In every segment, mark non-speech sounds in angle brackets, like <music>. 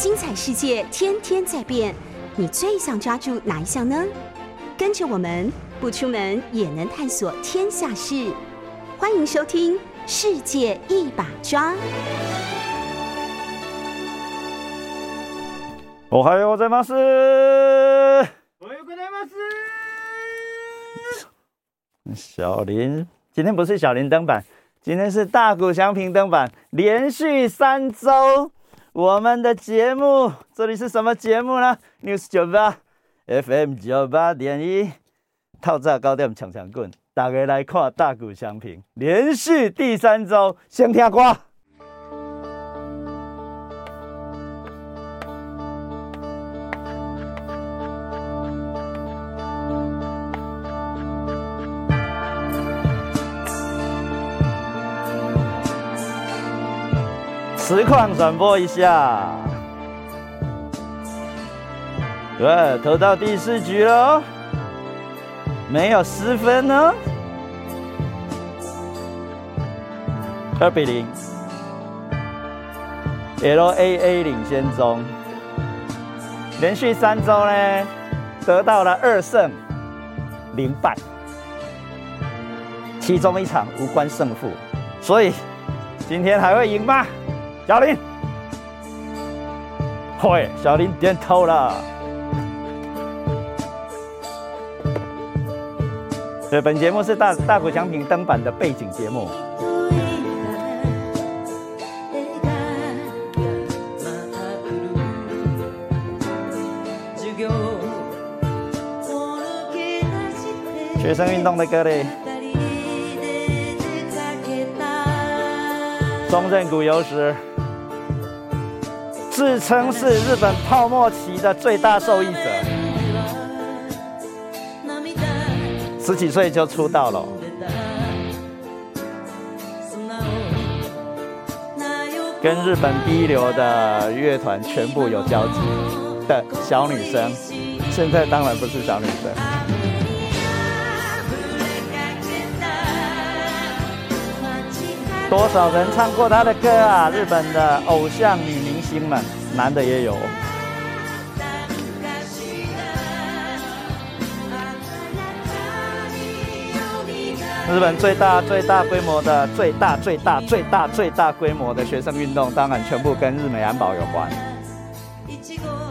精彩世界天天在变，你最想抓住哪一项呢？跟着我们不出门也能探索天下事，欢迎收听《世界一把抓》。おはようございます。おはようございます。小林，今天不是小林登板，今天是大谷翔平登板，连续三周， 我们的节目，这里是什么节目呢？News 九八 FM 九八点一，套炸高调抢抢棍，大家来看大谷翔平，连续第三周，先听歌。实况转播一下，对，投到第四局了，没有失分呢，二比零，L A A 领先中，连续三周呢得到了二胜零败，其中一场无关胜负，所以今天还会赢吗？小林，喂，小林点头了。对，本节目是大大谷翔平登板的背景节目。学生运动的歌嘞，中正谷有史。自称是日本泡沫期的最大受益者，十几岁就出道了，跟日本第一流的乐团全部有交集的小女生，现在当然不是小女生。多少人唱过她的歌啊？日本的偶像女明星们，男的也有。日本最大、最大规模的、最大、最大、最大、最大规模的学生运动，当然全部跟日美安保有关。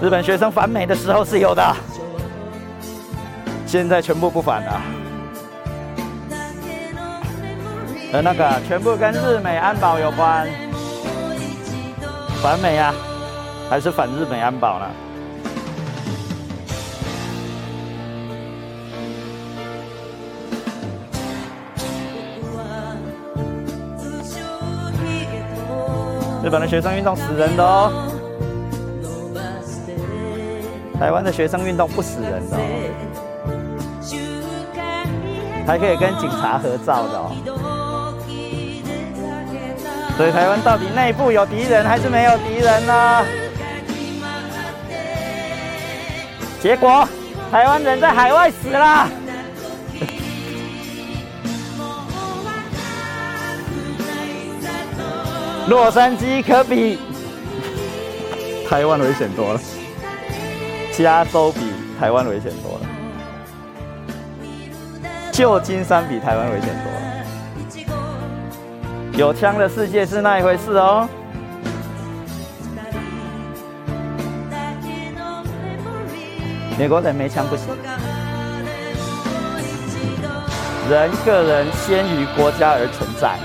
日本学生反美的时候是有的，现在全部不反了。呃，那个全部跟日美安保有关，反美啊，还是反日本安保呢？日本的学生运动死人的哦，台湾的学生运动不死人的哦，还可以跟警察合照的哦。所以台湾到底内部有敌人还是没有敌人呢？结果台湾人在海外死了。<laughs> 洛杉矶可比台湾危险多了，加州比台湾危险多了，旧金山比台湾危险多了。有枪的世界是那一回事哦。美国人没枪不行，人个人先于国家而存在。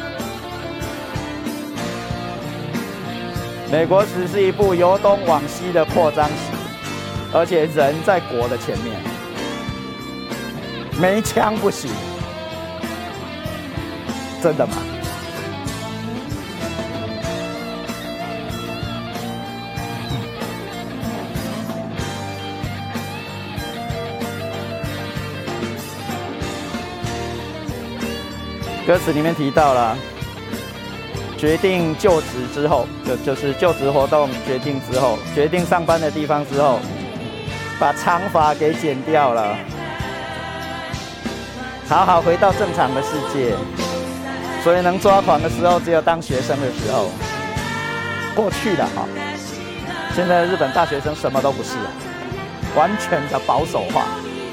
美国史是一部由东往西的扩张史，而且人在国的前面，没枪不行，真的吗？歌词里面提到了，决定就职之后，就就是就职活动决定之后，决定上班的地方之后，把长发给剪掉了，好好回到正常的世界。所以能抓狂的时候，只有当学生的时候。过去的哈，现在日本大学生什么都不是，完全的保守化，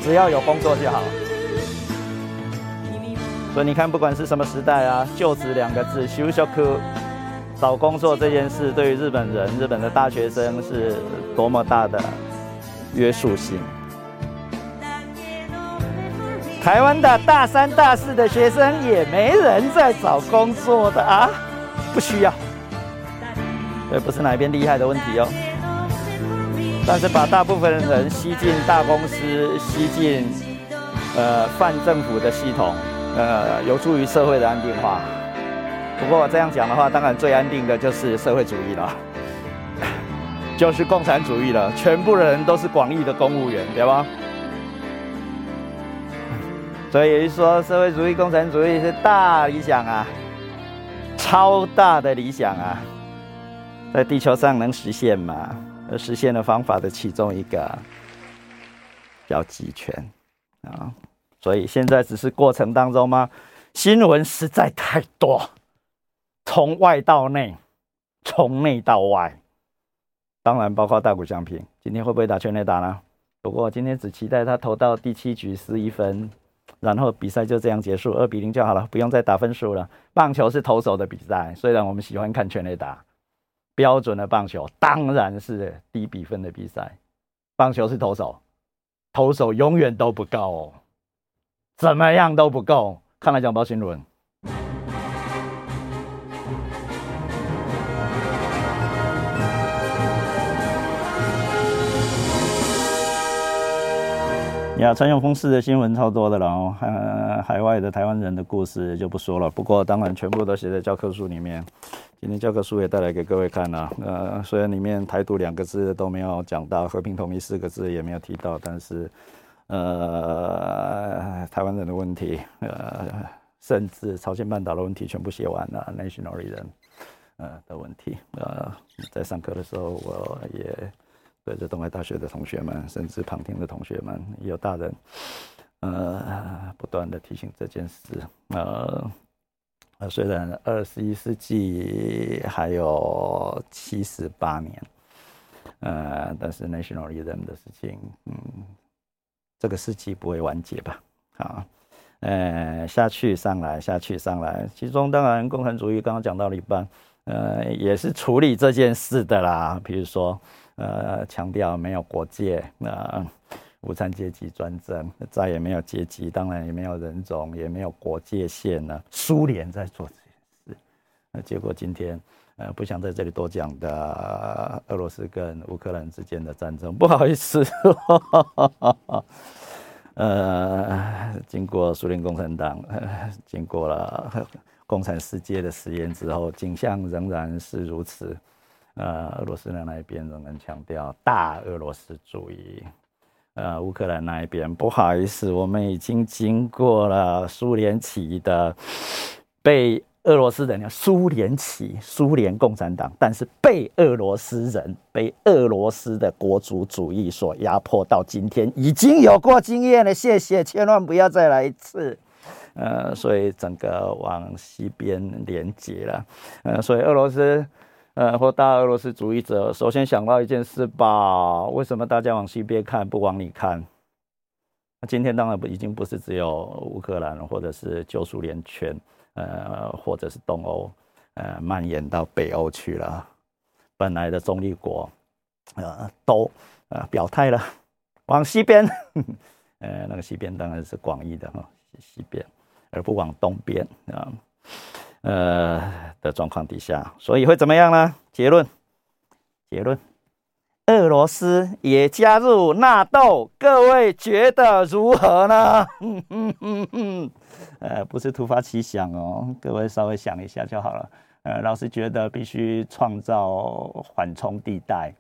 只要有工作就好。所以你看，不管是什么时代啊，就职两个字，修修科，找工作这件事，对于日本人、日本的大学生是多么大的约束性。台湾的大三、大四的学生也没人在找工作的啊，不需要。这不是哪一边厉害的问题哦。但是把大部分人吸进大公司，吸进呃泛政府的系统，呃，有助于社会的安定化。不过这样讲的话，当然最安定的就是社会主义了，<laughs> 就是共产主义了。全部的人都是广义的公务员，对吧？所以说，社会主义、共产主义是大理想啊，超大的理想啊，在地球上能实现吗？而实现的方法的其中一个叫集权啊，所以现在只是过程当中吗？新闻实在太多，从外到内，从内到外，当然包括大谷翔平，今天会不会打全垒打呢？不过今天只期待他投到第七局失一分，然后比赛就这样结束，二比零就好了，不用再打分数了。棒球是投手的比赛，虽然我们喜欢看全垒打。标准的棒球当然是低比分的比赛。棒球是投手，投手永远都不够，怎么样都不够。看来讲包新闻。呀，陈永峰式的新闻超多的了哦，海海外的台湾人的故事就不说了。不过当然全部都写在教科书里面。今天教科书也带来给各位看了，呃，虽然里面“台独”两个字都没有讲到，“和平统一”四个字也没有提到，但是，呃，台湾人的问题，呃，甚至朝鲜半岛的问题全部写完了，nationalism，呃的问题，呃，在上课的时候，我也对着东海大学的同学们，甚至旁听的同学们，有大人，呃，不断的提醒这件事，呃。虽然二十一世纪还有七十八年，呃，但是 nationalism 的事情，嗯，这个世纪不会完结吧？啊，呃，下去上来，下去上来，其中当然共产主义刚刚讲到了一半，呃，也是处理这件事的啦。比如说，呃，强调没有国界，那。无产阶级专政，再也没有阶级，当然也没有人种，也没有国界线了。苏联在做这件事，那结果今天，呃，不想在这里多讲的，俄罗斯跟乌克兰之间的战争，不好意思，呃，经过苏联共产党，经过了共产世界的实验之后，景象仍然是如此。呃，俄罗斯的那一边仍然强调大俄罗斯主义。呃，乌克兰那一边不好意思，我们已经经过了苏联起的被俄罗斯人，苏联起，苏联共产党，但是被俄罗斯人，被俄罗斯的国族主义所压迫到今天，已经有过经验了。谢谢，千万不要再来一次。呃，所以整个往西边连接了。呃，所以俄罗斯。呃，或大俄罗斯主义者首先想到一件事吧：为什么大家往西边看，不往里看？那今天当然不已经不是只有乌克兰，或者是旧苏联圈，呃，或者是东欧，呃，蔓延到北欧去了。本来的中立国，呃，都呃表态了，往西边。<laughs> 呃，那个西边当然是广义的哈，西边，而不往东边啊。呃的状况底下，所以会怎么样呢？结论，结论，俄罗斯也加入纳豆，各位觉得如何呢？嗯嗯嗯，呃，不是突发奇想哦，各位稍微想一下就好了。呃，老师觉得必须创造缓冲地带，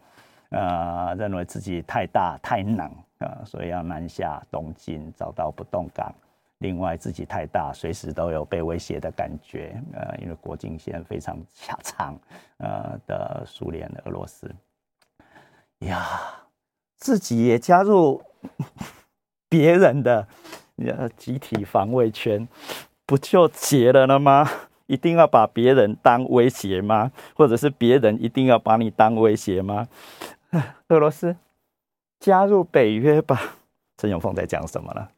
呃，认为自己太大太冷啊，所以要南下东进，找到不动港。另外，自己太大，随时都有被威胁的感觉。呃，因为国境线非常狭长，呃的苏联、俄罗斯，呀，自己也加入 <laughs> 别人的呃集体防卫圈，不就结了了吗？一定要把别人当威胁吗？或者是别人一定要把你当威胁吗？<laughs> 俄罗斯加入北约吧。陈永凤在讲什么呢？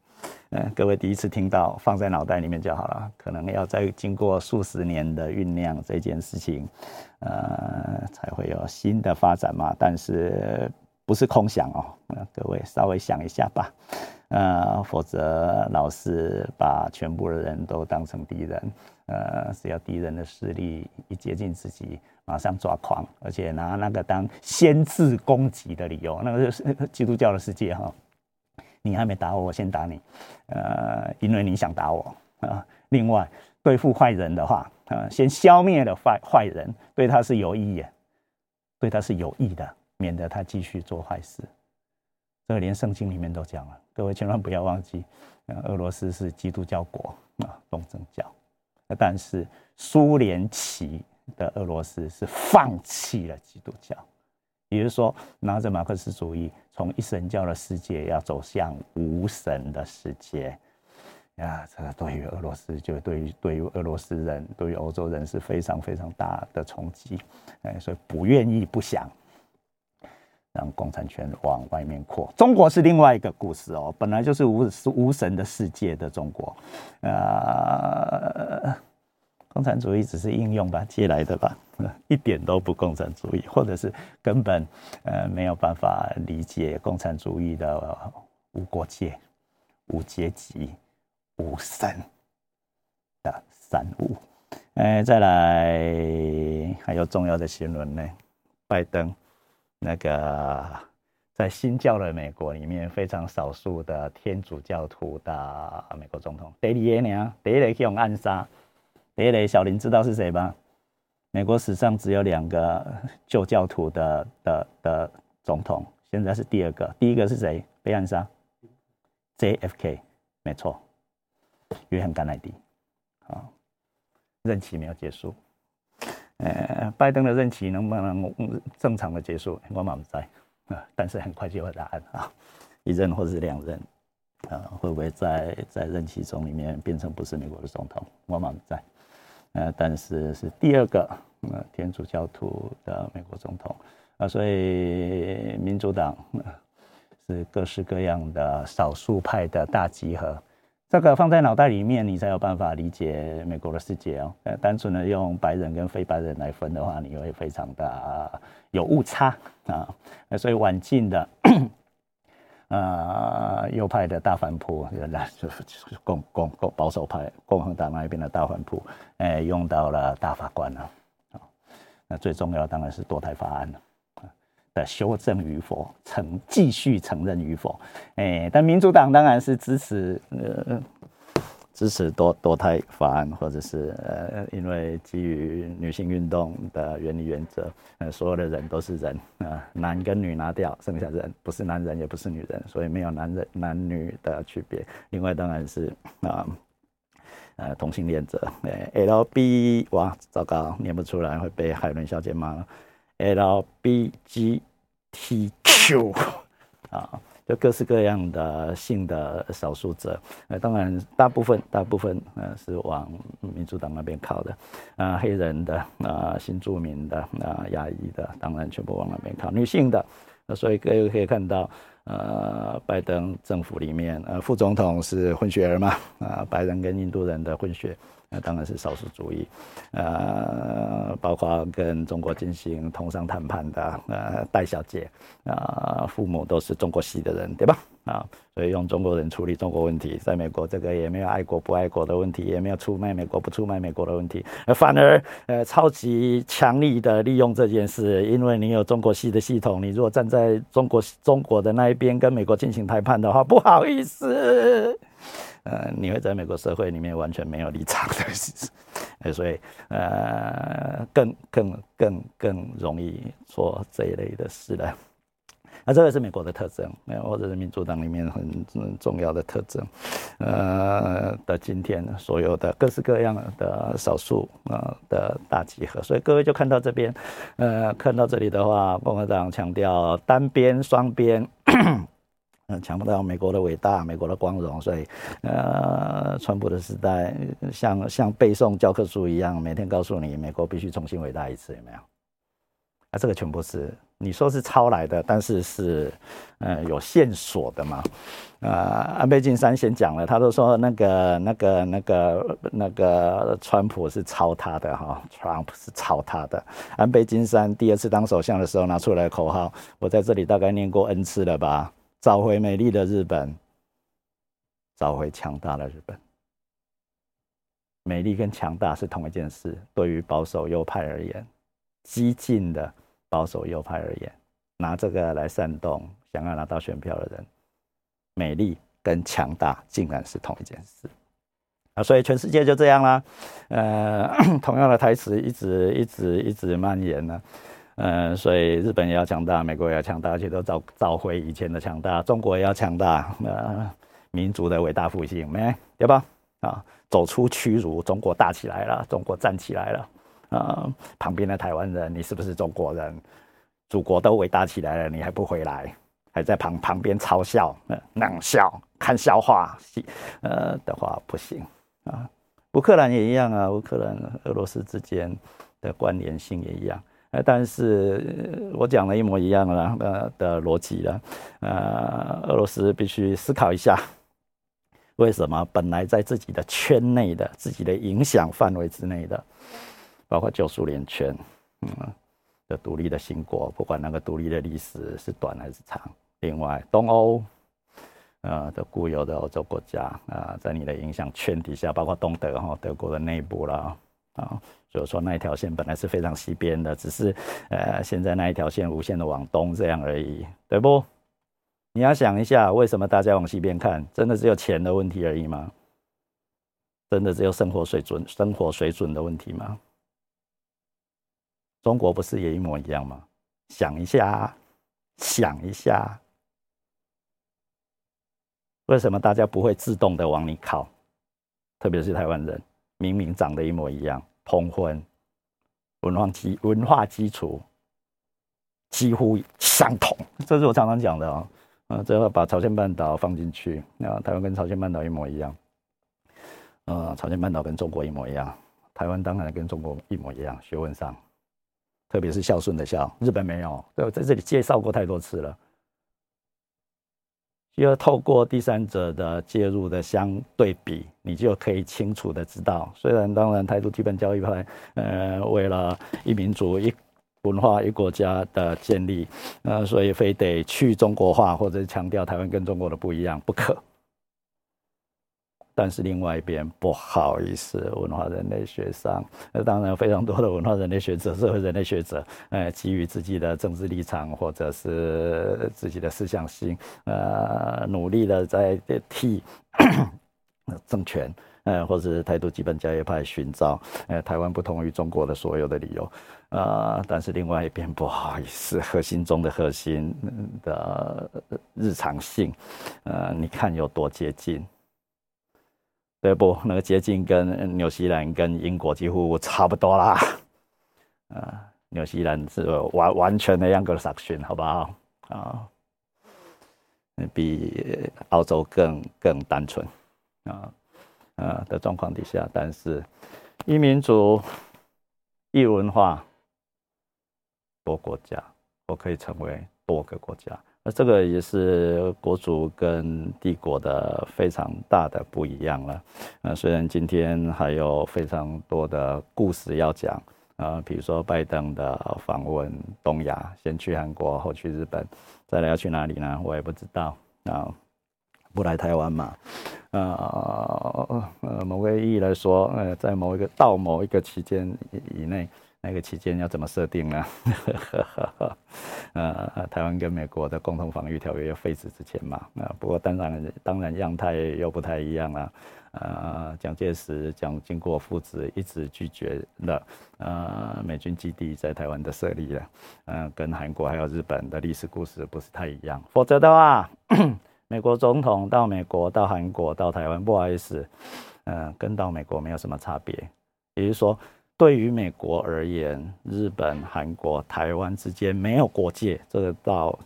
各位第一次听到，放在脑袋里面就好了。可能要再经过数十年的酝酿，这件事情，呃，才会有新的发展嘛。但是不是空想哦？各位稍微想一下吧。呃，否则老是把全部的人都当成敌人，呃，只要敌人的势力一接近自己，马上抓狂，而且拿那个当先制攻击的理由，那个是基督教的世界哈。你还没打我，我先打你，呃，因为你想打我啊。另外，对付坏人的话，呃，先消灭了坏坏人，对他是有益的，对他是有益的，免得他继续做坏事。这个连圣经里面都讲了，各位千万不要忘记，俄罗斯是基督教国啊，东正教，但是苏联旗的俄罗斯是放弃了基督教。也就是说，拿着马克思主义，从一神教的世界要走向无神的世界，呀，这个对于俄罗斯，就对于对于俄罗斯人，对于欧洲人是非常非常大的冲击，哎，所以不愿意不想让共产权往外面扩。中国是另外一个故事哦，本来就是无是无神的世界的中国，呃。共产主义只是应用吧，借来的吧，<laughs> 一点都不共产主义，或者是根本呃没有办法理解共产主义的无国界、无阶级、无神的三无。哎，再来还有重要的新闻呢，拜登那个在新教的美国里面非常少数的天主教徒的美国总统，第二个呢，第一个用暗杀。第一类小林知道是谁吗？美国史上只有两个旧教徒的的的总统，现在是第二个。第一个是谁？被暗杀？JFK，没错，约翰甘乃迪。啊，任期没有结束。呃，拜登的任期能不能正常的结束？我满不在，但是很快就有答案啊，一任或者是两任，啊，会不会在在任期中里面变成不是美国的总统？我满不在。呃，但是是第二个呃天主教徒的美国总统啊，所以民主党是各式各样的少数派的大集合，这个放在脑袋里面，你才有办法理解美国的世界哦。呃，单纯的用白人跟非白人来分的话，你会非常的有误差啊。所以晚近的。呃，右派的大反扑，来就是共共共保守派共和党那一边的大反扑，哎，用到了大法官了。那最重要当然是堕胎法案了的修正与否，承继续承认与否。哎，但民主党当然是支持呃。支持多多胎法案，或者是呃，因为基于女性运动的原理原则，呃，所有的人都是人啊，男跟女拿掉，剩下人不是男人也不是女人，所以没有男人男女的区别。另外当然是啊，呃，同性恋者，呃，L B 哇，糟糕，念不出来会被海伦小姐骂了，L B G T Q 啊。就各式各样的性的少数者，呃，当然大部分大部分呃是往民主党那边靠的，啊，黑人的啊，新住民的啊，亚裔的，当然全部往那边靠，女性的，所以各位可以看到，呃，拜登政府里面，呃，副总统是混血儿嘛，啊，白人跟印度人的混血。那当然是少数主义，呃，包括跟中国进行通商谈判的，呃，戴小姐，啊，父母都是中国系的人，对吧？啊，所以用中国人处理中国问题，在美国这个也没有爱国不爱国的问题，也没有出卖美国不出卖美国的问题，反而呃超级强力的利用这件事，因为你有中国系的系统，你如果站在中国中国的那一边跟美国进行谈判的话，不好意思。呃，你会在美国社会里面完全没有立场的，呃，<laughs> 所以呃，更更更更容易做这一类的事了。那这个是美国的特征，或者是民主党里面很重要的特征。呃，的今天所有的各式各样的少数啊的大集合，所以各位就看到这边，呃，看到这里的话，共和党强调单边、双边。嗯，强调美国的伟大，美国的光荣，所以，呃，川普的时代像像背诵教科书一样，每天告诉你美国必须重新伟大一次，有没有？啊，这个全部是你说是抄来的，但是是，呃，有线索的嘛？呃，安倍晋三先讲了，他都说那个那个那个那个川普是抄他的哈，Trump 是抄他的。安倍晋三第二次当首相的时候拿出来口号，我在这里大概念过 N 次了吧？找回美丽的日本，找回强大的日本。美丽跟强大是同一件事。对于保守右派而言，激进的保守右派而言，拿这个来煽动想要拿到选票的人，美丽跟强大竟然是同一件事啊！所以全世界就这样啦。呃，<coughs> 同样的台词一直一直一直蔓延呢。嗯，所以日本也要强大，美国也要强大，而且都找找回以前的强大。中国也要强大，呃，民族的伟大复兴，没对吧？啊，走出屈辱，中国大起来了，中国站起来了。啊，旁边的台湾人，你是不是中国人？祖国都伟大起来了，你还不回来，还在旁旁边嘲笑、冷笑、看笑话，呃的话不行啊。乌克兰也一样啊，乌克兰、俄罗斯之间的关联性也一样。但是我讲了一模一样了呃的逻辑了，呃，俄罗斯必须思考一下，为什么本来在自己的圈内的、自己的影响范围之内的，包括旧苏联圈，嗯，的独立的新国，不管那个独立的历史是短还是长，另外东欧，呃的固有的欧洲国家啊，在你的影响圈底下，包括东德哈，德国的内部啦，啊。就是说，那一条线本来是非常西边的，只是，呃，现在那一条线无限的往东这样而已，对不？你要想一下，为什么大家往西边看？真的只有钱的问题而已吗？真的只有生活水准、生活水准的问题吗？中国不是也一模一样吗？想一下，想一下，为什么大家不会自动的往里靠？特别是台湾人，明明长得一模一样。通婚，文化基文化基础几乎相同，这是我常常讲的啊。呃，最后把朝鲜半岛放进去，那台湾跟朝鲜半岛一模一样。呃，朝鲜半岛跟中国一模一样，台湾当然跟中国一模一样。学问上，特别是孝顺的孝，日本没有，对我在这里介绍过太多次了。就要透过第三者的介入的相对比，你就可以清楚的知道。虽然当然台独基本教育派，呃，为了一民族、一文化、一国家的建立，呃，所以非得去中国化，或者强调台湾跟中国的不一样不可。但是另外一边不好意思，文化人类学上，那当然非常多的文化人类学者、社会人类学者，呃，基于自己的政治立场或者是自己的思想性，呃，努力的在替 <coughs> 政权，呃，或者是态度基本教育派寻找，呃，台湾不同于中国的所有的理由，啊，但是另外一边不好意思，核心中的核心的日常性，呃，你看有多接近。对不？那个接近跟纽西兰、跟英国几乎差不多啦。<laughs> 啊，纽西兰是完完全的样格萨克逊，好不好？啊，比澳洲更更单纯啊啊的状况底下，但是一民族、一文化、多国家，我可以成为多个国家。那这个也是国族跟帝国的非常大的不一样了。呃，虽然今天还有非常多的故事要讲，啊，比如说拜登的访问东亚，先去韩国，后去日本，再来要去哪里呢？我也不知道。啊，不来台湾嘛？呃呃，某个意义来说，呃，在某一个到某一个期间以内。那个期间要怎么设定呢？<laughs> 呃，台湾跟美国的共同防御条约要废止之前嘛。啊，不过当然，当然样态又不太一样啊。呃，蒋介石、蒋经国父子一直拒绝了呃美军基地在台湾的设立了。嗯，跟韩国还有日本的历史故事不是太一样。否则的话，<coughs> 美国总统到美国、到韩国、到台湾，不好意思，嗯，跟到美国没有什么差别。也就是说。对于美国而言，日本、韩国、台湾之间没有国界，这个到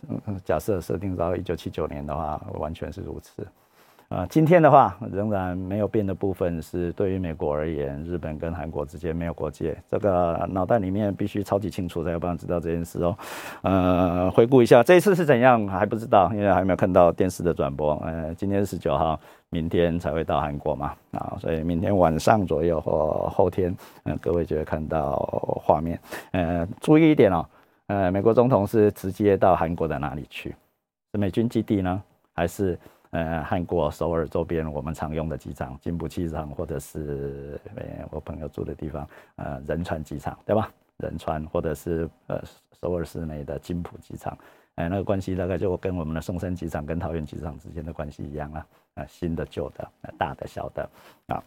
假设设定到一九七九年的话，完全是如此。啊，今天的话仍然没有变的部分是，对于美国而言，日本跟韩国之间没有国界，这个脑袋里面必须超级清楚才有办法知道这件事哦。呃，回顾一下这一次是怎样还不知道，因为还没有看到电视的转播。呃，今天是十九号，明天才会到韩国嘛，啊，所以明天晚上左右或后天，嗯，各位就会看到画面。呃，注意一点哦，呃，美国总统是直接到韩国的哪里去？是美军基地呢，还是？呃，韩国首尔周边我们常用的机场，金浦机场，或者是呃我朋友住的地方，呃仁川机场，对吧？仁川或者是呃首尔市内的金浦机场，哎，那个关系大概就跟我们的松山机场跟桃园机场之间的关系一样啊，啊新的旧的，大的小的啊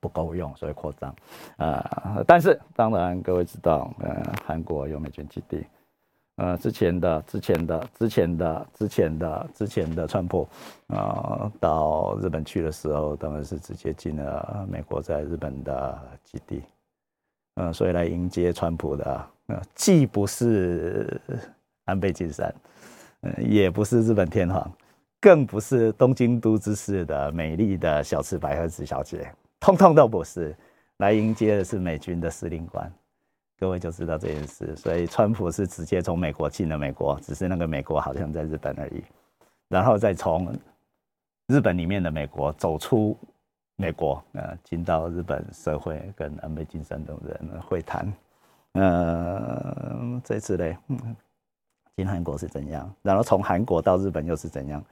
不够用，所以扩张，啊，但是当然各位知道，呃韩国有美军基地。呃，之前的、之前的、之前的、之前的、之前的川普，啊，到日本去的时候，当然是直接进了美国在日本的基地，嗯，所以来迎接川普的，呃，既不是安倍晋三，嗯，也不是日本天皇，更不是东京都知事的美丽的小池百合子小姐，通通都不是，来迎接的是美军的司令官。各位就知道这件事，所以川普是直接从美国进了美国，只是那个美国好像在日本而已，然后再从日本里面的美国走出美国，呃，进到日本社会跟安倍晋三等人会谈，呃，这次嘞，嗯进韩国是怎样？然后从韩国到日本又是怎样？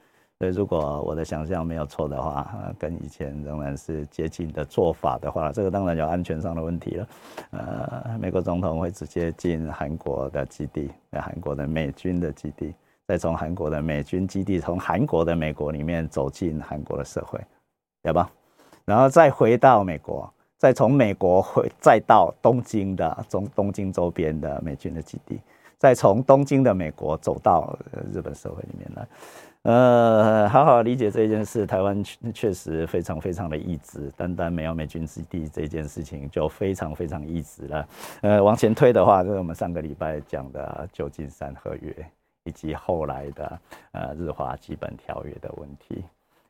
所以，如果我的想象没有错的话，跟以前仍然是接近的做法的话，这个当然有安全上的问题了。呃，美国总统会直接进韩国的基地，在韩国的美军的基地，再从韩国的美军基地，从韩国的美国里面走进韩国的社会，对吧？然后再回到美国，再从美国回，再到东京的中东京周边的美军的基地，再从东京的美国走到日本社会里面来。呃，好好理解这件事，台湾确确实非常非常的意志，单单没有美军基地这件事情就非常非常意志了。呃，往前推的话，就是我们上个礼拜讲的旧金山合约，以及后来的呃日华基本条约的问题。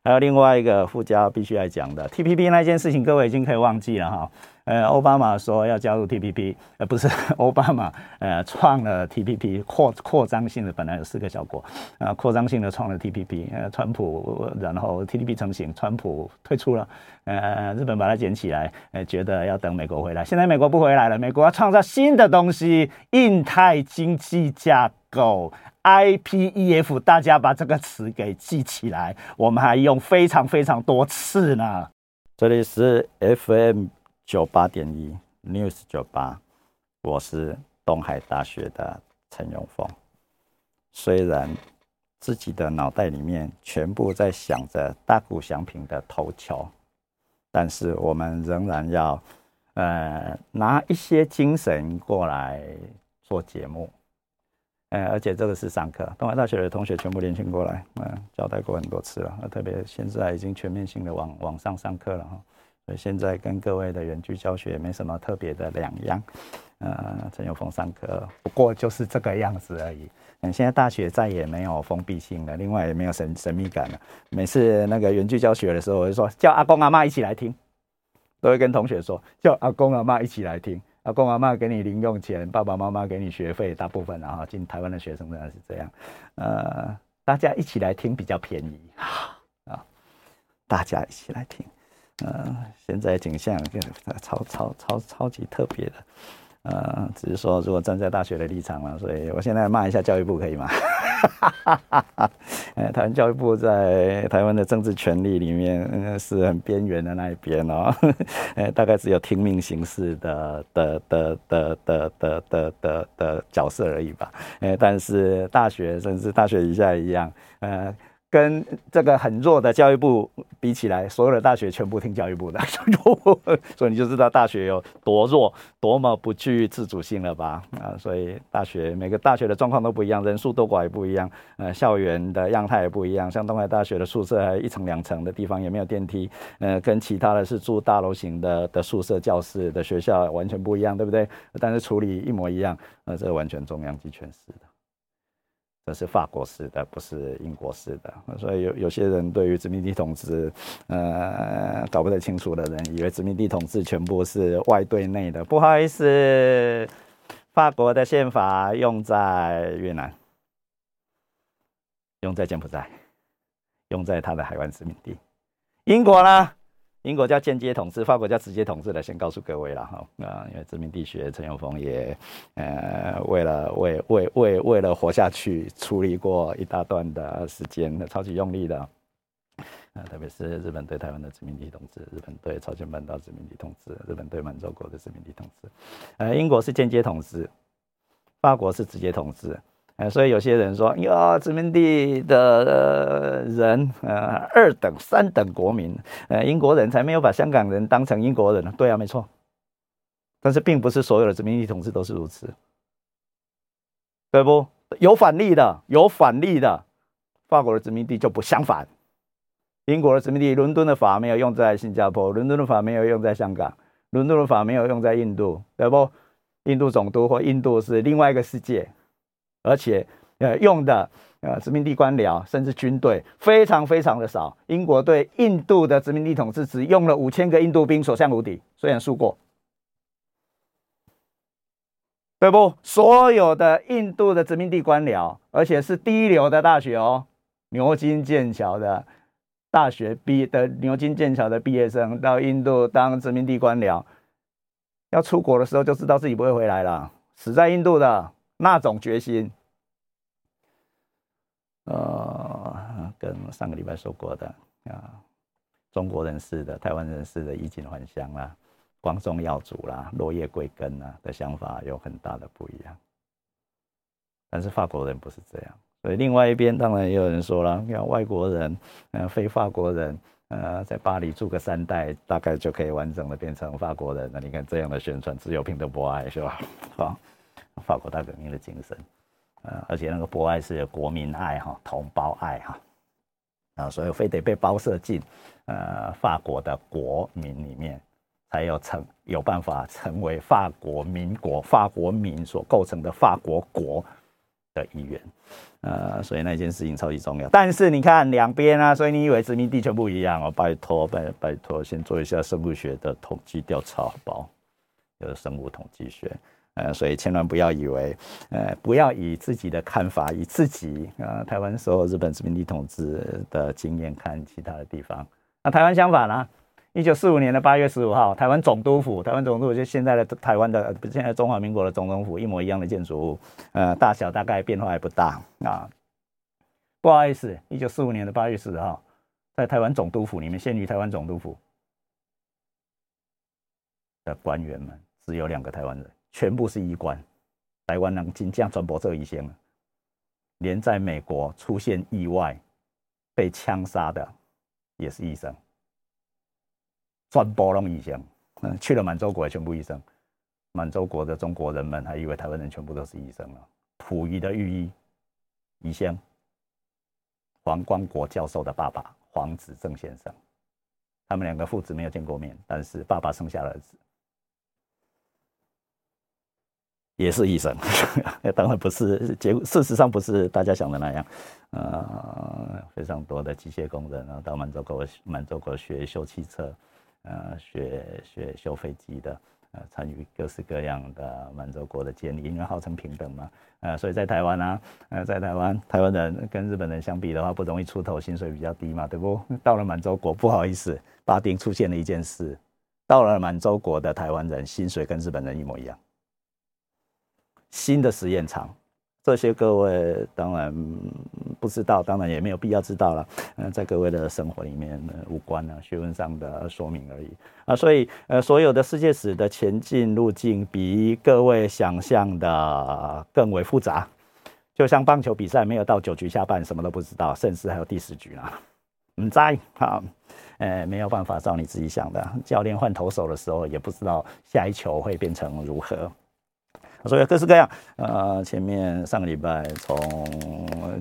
还有另外一个附加必须来讲的 T P P 那件事情，各位已经可以忘记了哈。呃，奥巴马说要加入 T P P，呃，不是 <laughs> 奥巴马，呃，创了 T P P 扩扩张性的，本来有四个小国，啊，扩张性的创了 T P P，呃，川普然后 T P P 成型，川普退出了，呃，日本把它捡起来，呃，觉得要等美国回来，现在美国不回来了，美国要创造新的东西，印太经济架构。IPEF，大家把这个词给记起来，我们还用非常非常多次呢。这里是 FM 九八点一 News 九八，我是东海大学的陈永峰。虽然自己的脑袋里面全部在想着大谷祥平的头球，但是我们仍然要呃拿一些精神过来做节目。哎，而且这个是上课，东海大学的同学全部连线过来，嗯，交代过很多次了，特别现在已经全面性的网网上上课了哈，所以现在跟各位的远距教学没什么特别的两样，呃，陈友峰上课，不过就是这个样子而已。嗯，现在大学再也没有封闭性了，另外也没有神神秘感了。每次那个远距教学的时候，我就说叫阿公阿妈一起来听，都会跟同学说叫阿公阿妈一起来听。阿公阿妈给你零用钱，爸爸妈妈给你学费，大部分啊进台湾的学生当然是这样，呃，大家一起来听比较便宜。啊，大家一起来听，呃，现在景象超超超超级特别的。呃，只是说，如果站在大学的立场了，所以我现在骂一下教育部可以吗？呃，<laughs> 台湾教育部在台湾的政治权力里面是很边缘的那一边哦，呃，<laughs> 大概只有听命行事的的的的的的的的的角色而已吧。呃，但是大学甚至大学以下一样，呃，跟这个很弱的教育部比起来，所有的大学全部听教育部的，<laughs> 所以你就知道大学有多弱，多么不具自主性了吧？啊，所以大学每个大学的状况都不一样，人数多寡也不一样，呃，校园的样态也不一样。像东海大学的宿舍还一层两层的地方也没有电梯，呃，跟其他的是住大楼型的的宿舍教室的学校完全不一样，对不对？但是处理一模一样，呃，这完全中央集权式的。这是法国式的，不是英国式的，所以有有些人对于殖民地统治，呃，搞不太清楚的人，以为殖民地统治全部是外对内的。不好意思，法国的宪法用在越南，用在柬埔寨，用在他的海湾殖民地。英国呢？英国叫间接统治，法国叫直接统治的，先告诉各位了哈。啊，因为殖民地学陈永峰也，呃，为了为为为为了活下去，处理过一大段的时间，超级用力的。啊，特别是日本对台湾的殖民地统治，日本对朝鲜半岛殖民地统治，日本对满洲国的殖民地统治。呃，英国是间接统治，法国是直接统治。呃，所以有些人说，哟，殖民地的人，呃，二等、三等国民，呃，英国人才没有把香港人当成英国人呢。对啊，没错。但是并不是所有的殖民地统治都是如此，对不？有反例的，有反例的。法国的殖民地就不相反，英国的殖民地，伦敦的法没有用在新加坡，伦敦的法没有用在香港，伦敦的法没有用在印度，对不？印度总督或印度是另外一个世界。而且，呃，用的呃殖民地官僚甚至军队非常非常的少。英国对印度的殖民地统治只用了五千个印度兵，所向无敌。虽然输过，对不？所有的印度的殖民地官僚，而且是第一流的大学哦，牛津、剑桥的大学毕业的牛津、剑桥的毕业生到印度当殖民地官僚，要出国的时候就知道自己不会回来了，死在印度的那种决心。呃，跟上个礼拜说过的啊，中国人士的、台湾人士的衣锦还乡啦、光宗耀祖啦、落叶归根啊的想法有很大的不一样。但是法国人不是这样，所以另外一边当然也有人说了，要外国人，呃，非法国人，呃，在巴黎住个三代，大概就可以完整的变成法国人。那你看这样的宣传，自由、平等、博爱，是吧？好，法国大革命的精神。呃，而且那个博爱是国民爱哈，同胞爱哈，啊，所以非得被包射进呃法国的国民里面，才有成有办法成为法国民国法国民所构成的法国国的一员，呃，所以那件事情超级重要。但是你看两边啊，所以你以为殖民地全部一样哦？拜托拜拜托，先做一下生物学的统计调查，好不好？有生物统计学。呃，所以千万不要以为，呃，不要以自己的看法，以自己啊，台湾受日本殖民地统治的经验看其他的地方。那台湾相反呢？一九四五年的八月十五号，台湾总督府，台湾总督府就现在的台湾的，现在中华民国的总统府一模一样的建筑物，呃，大小大概变化也不大啊。不好意思，一九四五年的八月十五号，在台湾总督府里面，现于台湾总督府的官员们只有两个台湾人。全部是医官，台湾能金将传播这医生，连在美国出现意外被枪杀的也是医生，传播拢医生。嗯，去了满洲国全部医生，满洲国的中国人们还以为台湾人全部都是医生了。溥仪的御医，医生，黄光国教授的爸爸黄子正先生，他们两个父子没有见过面，但是爸爸生下了儿子。也是医生，<laughs> 当然不是结果，事实上不是大家想的那样，呃，非常多的机械工人啊，到满洲国满洲国学修汽车，呃，学学修飞机的，呃，参与各式各样的满洲国的建立，因为号称平等嘛，呃，所以在台湾呢，呃，在台湾，台湾人跟日本人相比的话，不容易出头，薪水比较低嘛，对不？到了满洲国，不好意思，巴丁出现了一件事，到了满洲国的台湾人，薪水跟日本人一模一样。新的实验场，这些各位当然不知道，当然也没有必要知道了。嗯，在各位的生活里面无关啊，学问上的说明而已啊。所以，呃，所有的世界史的前进路径比各位想象的更为复杂。就像棒球比赛没有到九局下半，什么都不知道，甚至还有第十局呢。唔在啊，呃，没有办法照你自己想的。教练换投手的时候，也不知道下一球会变成如何。所以各式各样，呃，前面上个礼拜从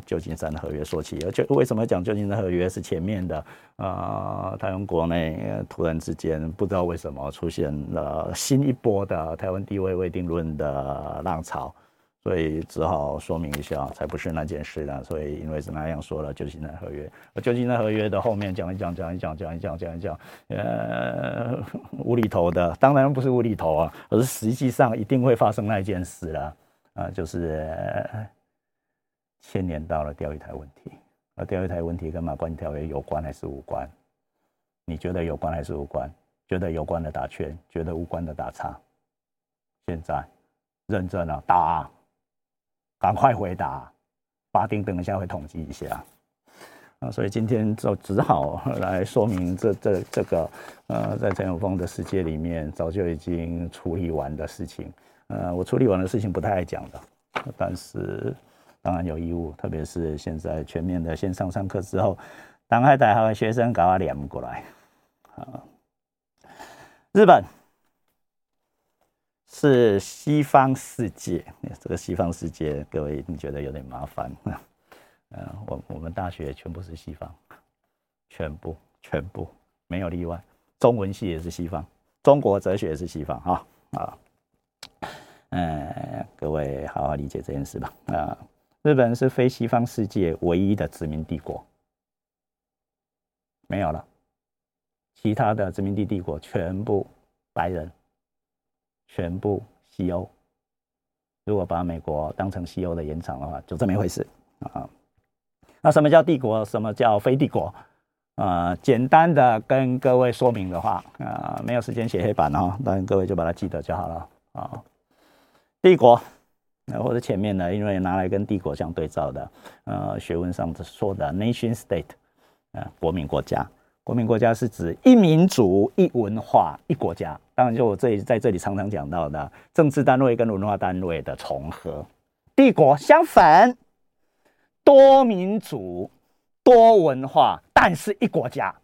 旧金山的合约说起，而且为什么讲旧金山合约是前面的？呃，台湾国内突然之间不知道为什么出现了新一波的台湾地位未定论的浪潮。所以只好说明一下，才不是那件事呢。所以因为是那样说了，旧金山合约，旧金山合约的后面讲一讲，讲一讲，讲一讲，讲一讲，呃，无厘头的，当然不是无厘头啊，而是实际上一定会发生那件事了啊，就是牵连到了钓鱼台问题。而钓鱼台问题跟马关条约有关还是无关？你觉得有关还是无关？觉得有关的打圈，觉得无关的打叉。现在认真了，打。赶快回答，巴丁等一下会统计一下啊，所以今天就只好来说明这这这个呃，在陈永峰的世界里面早就已经处理完的事情。呃，我处理完的事情不太爱讲的，但是当然有义务，特别是现在全面的线上上课之后，当海大学学生搞我连不过来啊，日本。是西方世界，这个西方世界，各位你觉得有点麻烦？嗯，<laughs> 我我们大学全部是西方，全部全部没有例外，中文系也是西方，中国哲学也是西方，哈啊，嗯，各位好好理解这件事吧。啊，日本是非西方世界唯一的殖民帝国，没有了，其他的殖民地帝国全部白人。全部西欧，如果把美国当成西欧的延长的话，就这么一回事啊。那什么叫帝国？什么叫非帝国？啊，简单的跟各位说明的话，啊，没有时间写黑板哦，但各位就把它记得就好了啊。帝国，那或者前面的，因为拿来跟帝国相对照的，呃，学问上说的 nation state，啊，国民国家。国民国家是指一民族、一文化、一国家。当然，就我这里在这里常常讲到的政治单位跟文化单位的重合。帝国相反，多民族、多文化，但是一国家。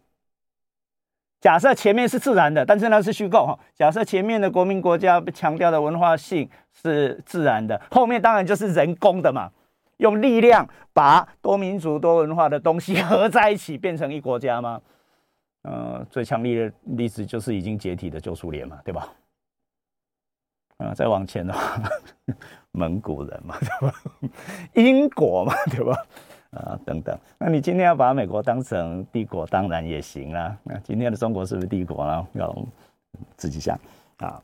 假设前面是自然的，但是那是虚构哈。假设前面的国民国家强调的文化性是自然的，后面当然就是人工的嘛，用力量把多民族、多文化的东西合在一起，变成一国家吗？呃，最强烈的例子就是已经解体的旧苏联嘛，对吧？啊，再往前的话，<laughs> 蒙古人嘛，对吧？英国嘛，对吧？啊，等等。那你今天要把美国当成帝国，当然也行啦。那今天的中国是不是帝国呢？要自己想啊。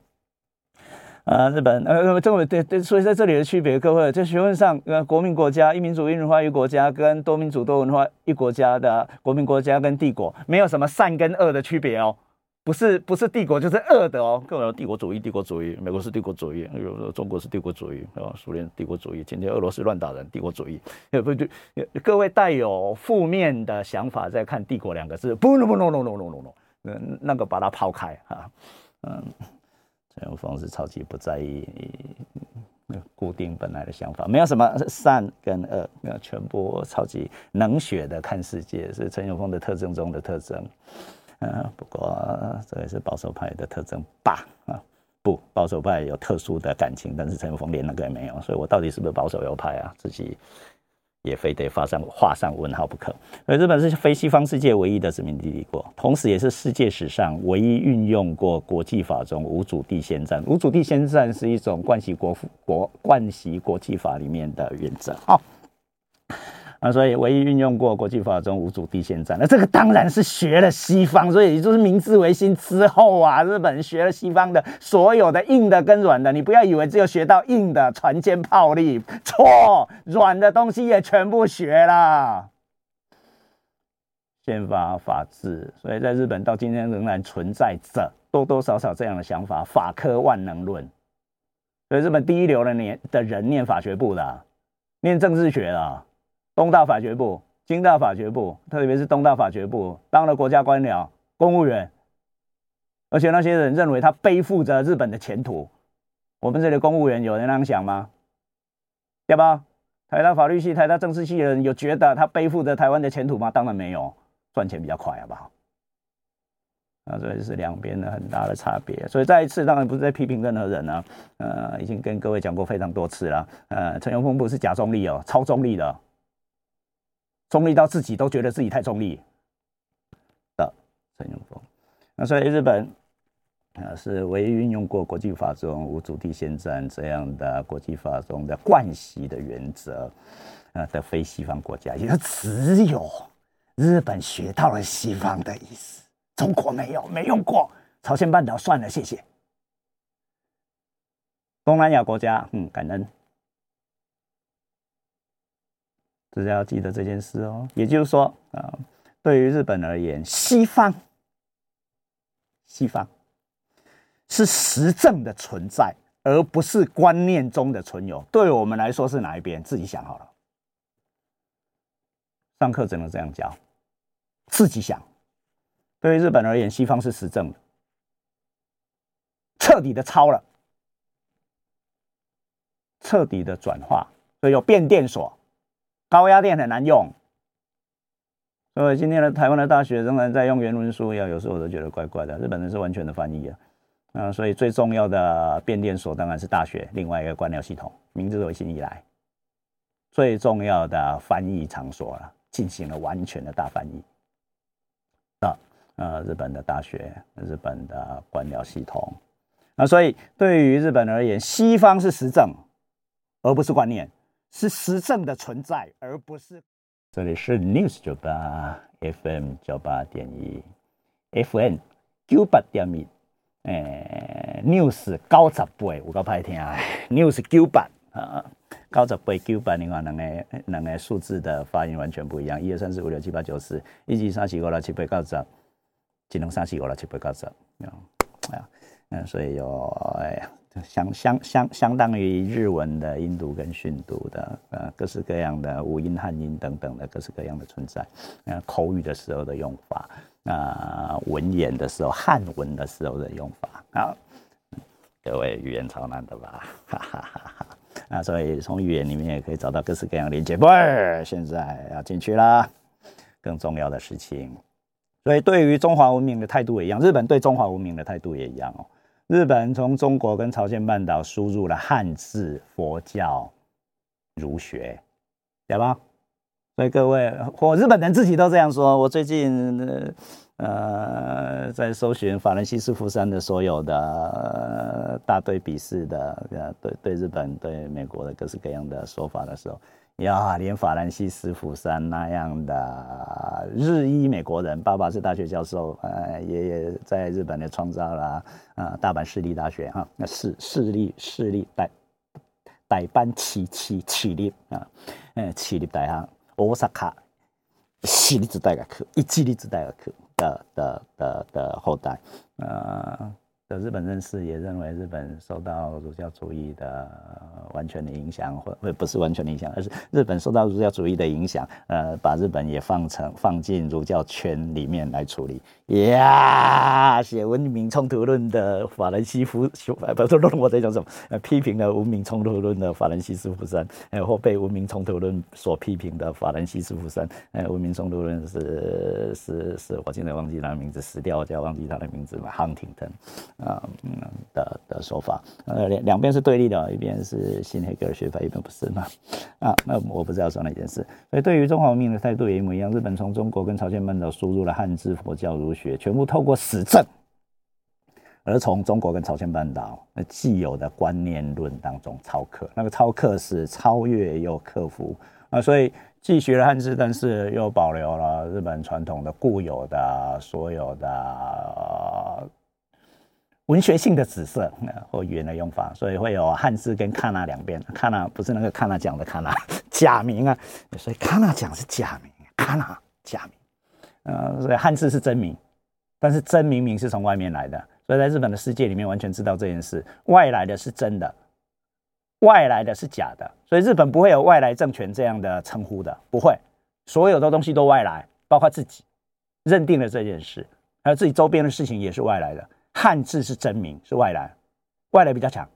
啊，日本呃，这个对对，所以在这里的区别，各位在学问上，呃，国民国家、一民主、一文化一国家，跟多民主多文化一国家的国民国家跟帝国，没有什么善跟恶的区别哦，不是不是帝国就是恶的哦，各位帝国主义，帝国主义，美国是帝国主义，中国是帝国主义，啊，苏联帝国主义，今天俄罗斯乱打人，帝国主义，也 <laughs> 不对，各位带有负面的想法在看帝国两个字，不不不，no no no no no no，嗯，那个把它抛开啊，嗯。陈永峰是超级不在意固定本来的想法，没有什么善跟恶，没有全部超级冷血的看世界，是陈永峰的特征中的特征。嗯，不过这也是保守派的特征吧？啊，不，保守派有特殊的感情，但是陈永峰连那个也没有，所以我到底是不是保守右派啊？自己。也非得画上画上问号不可。而日本是非西方世界唯一的殖民地帝国，同时也是世界史上唯一运用过国际法中无主地先战。无主地先战是一种惯习国国惯习国际法里面的原则。好。啊，所以唯一运用过国际法中无主地先战，那这个当然是学了西方，所以就是明治维新之后啊，日本学了西方的所有的硬的跟软的，你不要以为只有学到硬的船坚炮利，错，软的东西也全部学了，宪法法治，所以在日本到今天仍然存在着多多少少这样的想法，法科万能论，所以日本第一流的年的人念法学部的，念政治学的。东大法学部、京大法学部，特别是东大法学部，当了国家官僚、公务员，而且那些人认为他背负着日本的前途。我们这里公务员有人那样想吗？对吧？台大法律系、台大政治系的人有觉得他背负着台湾的前途吗？当然没有，赚钱比较快，好不好？啊，所以是两边的很大的差别。所以再一次，当然不是在批评任何人啊，呃，已经跟各位讲过非常多次了。呃，陈永峰不是假中立哦，超中立的，中立到自己都觉得自己太中立的陈永峰。那所以日本。啊，是唯一运用过国际法中无主地先战这样的国际法中的惯习的原则，啊的非西方国家，也就只有日本学到了西方的意思，中国没有，没用过。朝鲜半岛算了，谢谢。东南亚国家，嗯，感恩，大家要记得这件事哦。也就是说，啊，对于日本而言，西方，西方。是实证的存在，而不是观念中的存有。对我们来说是哪一边？自己想好了。上课只能这样教，自己想。对于日本而言，西方是实证的，彻底的抄了，彻底的转化。所以有变电所，高压电很难用。所以今天的台湾的大学仍然在用原文书，要有时候我都觉得怪怪的。日本人是完全的翻译啊。啊，所以最重要的变电所当然是大学，另外一个官僚系统，明治维新以来最重要的翻译场所了，进行了完全的大翻译。啊，呃，日本的大学，日本的官僚系统。那所以对于日本而言，西方是实证，而不是观念，是实证的存在，而不是。这里是 News 九八 FM 九八点一，FN 九八点一。诶，news 九十倍，有够歹听，news 九八啊，九十倍九百，另外两个两个数字的发音完全不一样，一二三四五六七八九十，一二三四五六七八九十，只能三四五六七八九十，啊，嗯，所以有哎，相相相相当于日文的音读跟训读的，呃，各式各样的五音汉音等等的各式各样的存在，呃，口语的时候的用法。啊，文言的时候，汉文的时候的用法啊，各位语言超难的吧？<laughs> 哈哈哈哈啊，所以从语言里面也可以找到各式各样的连接。不，现在要进去啦，更重要的事情。所以对于中华文明的态度也一样，日本对中华文明的态度也一样哦。日本从中国跟朝鲜半岛输入了汉字、佛教、儒学，对吧？所以各位，我日本人自己都这样说。我最近呃在搜寻法兰西斯福山的所有的大对比式的呃对对日本对美国的各式各样的说法的时候，呀，连法兰西斯福山那样的日裔美国人，爸爸是大学教授，呃，爷爷在日本的创造了啊大阪市立大学哈，那市市立市立代代班七七起立啊，嗯，起立大学。大阪私立大学、一立大学的的的的后代，呃。的日本人士也认为，日本受到儒教主义的完全的影响，或或不是完全的影响，而是日本受到儒教主义的影响，呃，把日本也放成放进儒教圈里面来处理。呀，写文明冲突论的法兰西夫，不是论我在讲什么？呃，批评了文明冲突论的法兰西斯福山，或被文明冲突论所批评的法兰西斯福山，呃，文明冲突论是是是，我现在忘记他的名字，死掉我就要忘记他的名字嘛亨廷顿。啊，嗯的的说法，呃，两两边是对立的，一边是新黑格尔学派，一边不是嘛？<laughs> 啊，那我不知道说哪件事。所以对于中华文明的态度也一模一样。日本从中国跟朝鲜半岛输入了汉字、佛教、儒学，全部透过史证，而从中国跟朝鲜半岛那既有的观念论当中超课。那个超课是超越又克服啊，所以既学了汉字，但是又保留了日本传统的固有的所有的。文学性的紫色或语言的用法，所以会有汉字跟卡纳两边。卡纳不是那个卡纳讲的卡纳 <laughs> 假名啊，所以卡纳讲是假名，卡纳假名。呃，所以汉字是真名，但是真名名是从外面来的。所以在日本的世界里面，完全知道这件事：外来的是真的，外来的是假的。所以日本不会有外来政权这样的称呼的，不会。所有的东西都外来，包括自己认定了这件事，还有自己周边的事情也是外来的。汉字是真名，是外来，外来比较强，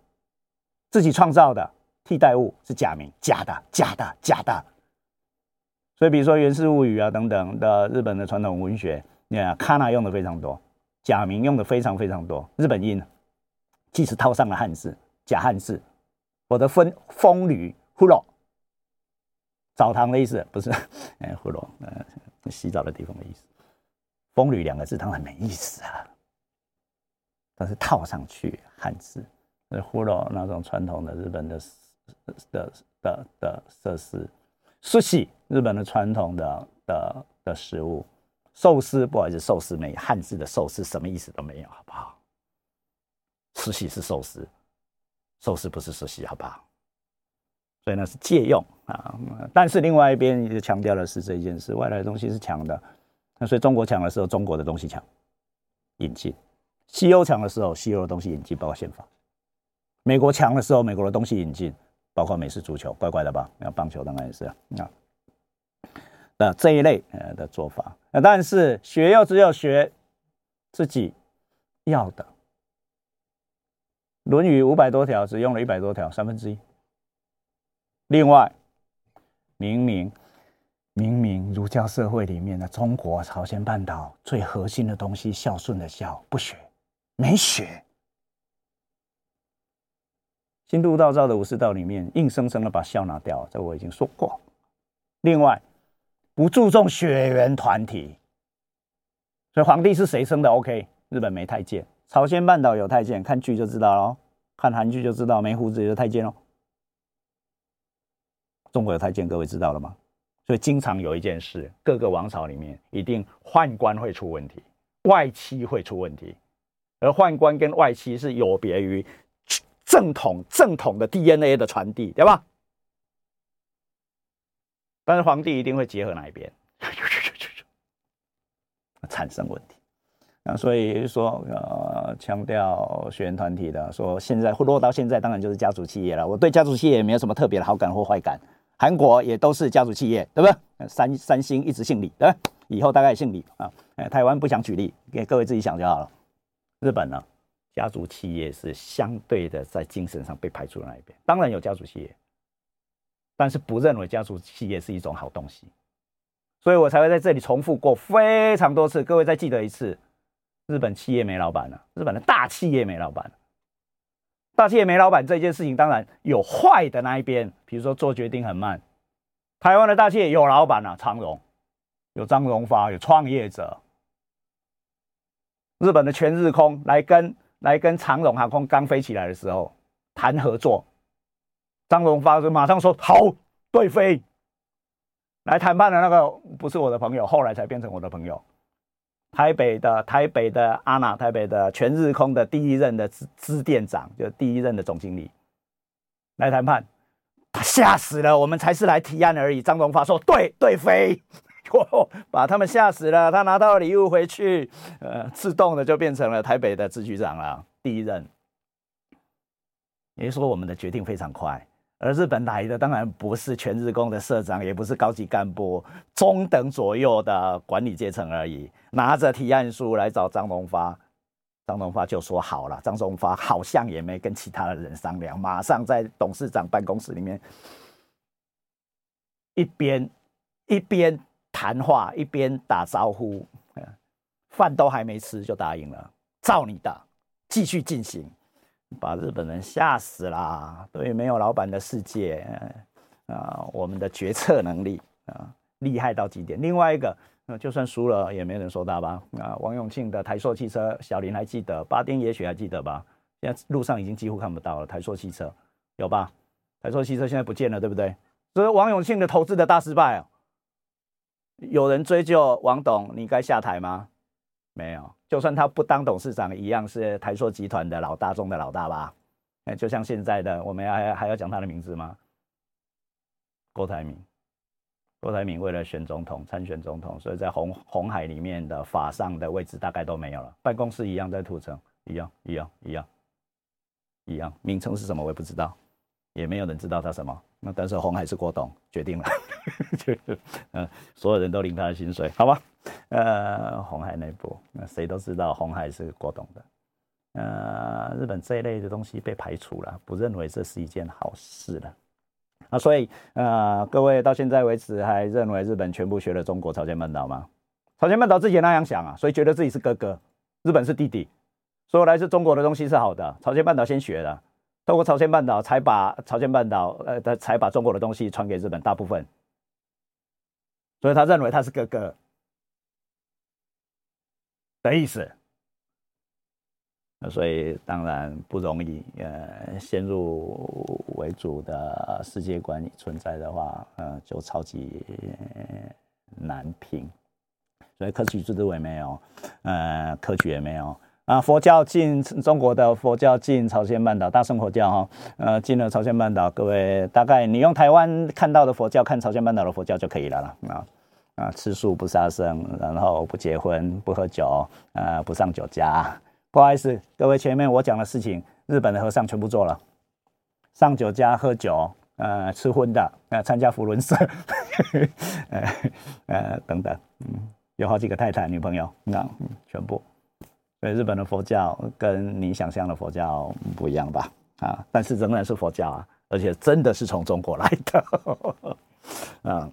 自己创造的替代物是假名，假的，假的，假的。所以，比如说《源氏物语》啊等等的日本的传统文学，你看卡纳用的非常多，假名用的非常非常多。日本音即使套上了汉字，假汉字，我的风风吕呼罗，澡堂的意思不是哎呼罗，呃洗澡的地方的意思。风吕两个字当然没意思啊，但是套上去汉字，那呼罗那种传统的日本的的的的设施。寿喜，日本的传统的的的食物，寿司不好意思，寿司没汉字的寿司什么意思都没有，好不好？寿喜是寿司，寿司不是寿喜，好不好？所以呢是借用啊，但是另外一边也强调的是这一件事，外来的东西是强的，那所以中国强的时候，中国的东西强，引进；西欧强的时候，西欧的东西引进，包括宪法；美国强的时候，美国的东西引进。包括美式足球，怪怪的吧？那棒球当然也是啊。那这一类呃的做法，那但是学又只有学自己要的，《论语》五百多条，只用了一百多条，三分之一。另外，明明明明儒教社会里面的中国朝鲜半岛最核心的东西，孝顺的孝，不学，没血。新度道造的武士道里面，硬生生的把孝拿掉，这我已经说过。另外，不注重血缘团体，所以皇帝是谁生的？OK，日本没太监，朝鲜半岛有太监，看剧就知道喽，看韩剧就知道，没胡子就是太监喽。中国有太监，各位知道了吗？所以经常有一件事，各个王朝里面一定宦官会出问题，外戚会出问题，而宦官跟外戚是有别于。正统正统的 DNA 的传递，对吧？但是皇帝一定会结合哪一边，产生问题。那所以说，呃，强调学员团体的，说现在落到现在，当然就是家族企业了。我对家族企业也没有什么特别的好感或坏感。韩国也都是家族企业，对不对？三三星一直姓李，对吧？以后大概姓李啊。台湾不想举例，给各位自己想就好了。日本呢？家族企业是相对的，在精神上被排除的那一边。当然有家族企业，但是不认为家族企业是一种好东西，所以我才会在这里重复过非常多次。各位再记得一次：日本企业没老板了，日本的大企业没老板。大企业没老板这件事情，当然有坏的那一边，比如说做决定很慢。台湾的大企业有老板啊，长荣有张荣发，有创业者。日本的全日空来跟。来跟长荣航空刚飞起来的时候谈合作，张荣发就马上说好对飞。来谈判的那个不是我的朋友，后来才变成我的朋友。台北的台北的阿娜，台北的全日空的第一任的支支店长，就是第一任的总经理来谈判，他吓死了。我们才是来提案而已。张荣发说对对飞。把他们吓死了。他拿到礼物回去，呃，自动的就变成了台北的支局长了，第一任。也就说，我们的决定非常快。而日本来的当然不是全日工的社长，也不是高级干部，中等左右的管理阶层而已。拿着提案书来找张荣发，张荣发就说好了。张荣发好像也没跟其他的人商量，马上在董事长办公室里面一边一边。谈话一边打招呼，饭都还没吃就答应了，照你的，继续进行，把日本人吓死啦！对没有老板的世界，啊，我们的决策能力啊，厉害到极点。另外一个，就算输了也没人说他吧？啊，王永庆的台硕汽车，小林还记得，巴丁也许还记得吧？现在路上已经几乎看不到了。台硕汽车有吧？台硕汽车现在不见了，对不对？所以王永庆的投资的大失败啊！有人追究王董，你该下台吗？没有，就算他不当董事长，一样是台塑集团的老大中的老大吧？哎，就像现在的，我们还还要讲他的名字吗？郭台铭，郭台铭为了选总统、参选总统，所以在红红海里面的法上的位置大概都没有了，办公室一样在土城，一样一样一样一样，名称是什么我也不知道，也没有人知道他什么。那但是红海是郭董决定了。<laughs> 就嗯，所有人都领他的薪水，好吧？呃，红海内部，那谁都知道红海是郭董的。呃，日本这一类的东西被排除了，不认为这是一件好事了。啊，所以呃，各位到现在为止还认为日本全部学了中国朝鲜半岛吗？朝鲜半岛自己那样想啊，所以觉得自己是哥哥，日本是弟弟，所有来自中国的东西是好的，朝鲜半岛先学的，透过朝鲜半岛才把朝鲜半岛呃才把中国的东西传给日本大部分，所以他认为他是哥哥的意思。所以当然不容易，呃，先入为主的世界观存在的话，呃，就超级难评。所以科举制度也没有，呃，科举也没有啊。佛教进中国的佛教进朝鲜半岛，大乘佛教哈，呃，进了朝鲜半岛。各位大概你用台湾看到的佛教看朝鲜半岛的佛教就可以了了啊啊，吃素不杀生，然后不结婚不喝酒，呃，不上酒家。不好意思，各位，前面我讲的事情，日本的和尚全部做了，上酒家喝酒，呃，吃荤的，呃，参加福伦社，<laughs> 呃呃等等，嗯，有好几个太太女朋友，那全部，所以日本的佛教跟你想象的佛教不一样吧？啊，但是仍然是佛教啊，而且真的是从中国来的，<laughs> 啊。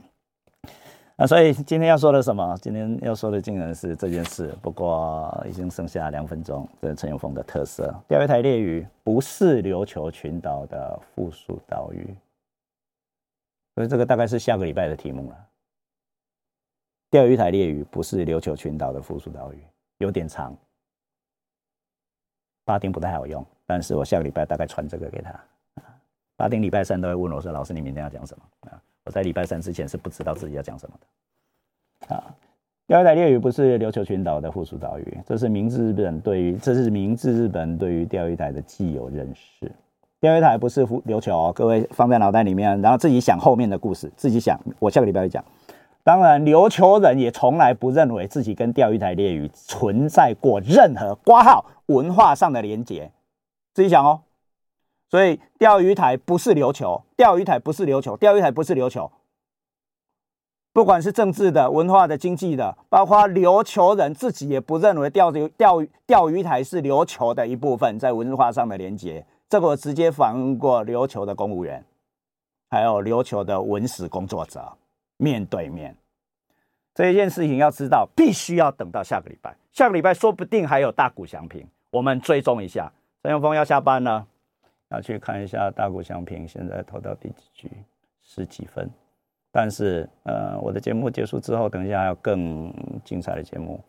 那所以今天要说的什么？今天要说的竟然是这件事。不过已经剩下两分钟。这是陈永峰的特色：钓鱼台列屿不是琉球群岛的附属岛屿。所以这个大概是下个礼拜的题目了。钓鱼台列屿不是琉球群岛的附属岛屿，有点长，八丁不太好用。但是我下个礼拜大概传这个给他。八丁礼拜三都会问我说：“老师，你明天要讲什么？”啊。我在礼拜三之前是不知道自己要讲什么的。啊，钓鱼台列屿不是琉球群岛的附属岛屿，这是明治日本对于这是明治日本对于钓鱼台的既有认识。钓鱼台不是琉球哦，各位放在脑袋里面，然后自己想后面的故事，自己想。我下个礼拜会讲。当然，琉球人也从来不认为自己跟钓鱼台列屿存在过任何挂号文化上的连结，自己想哦。所以钓鱼台不是琉球，钓鱼台不是琉球，钓鱼台不是琉球。不管是政治的、文化的、经济的，包括琉球人自己也不认为钓鱼钓钓鱼台是琉球的一部分，在文化上的连接，这个我直接访问过琉球的公务员，还有琉球的文史工作者，面对面。这一件事情要知道，必须要等到下个礼拜，下个礼拜说不定还有大谷祥平，我们追踪一下。陈永峰要下班了。要去看一下大谷翔平现在投到第几局，十几分。但是，呃，我的节目结束之后，等一下还有更精彩的节目。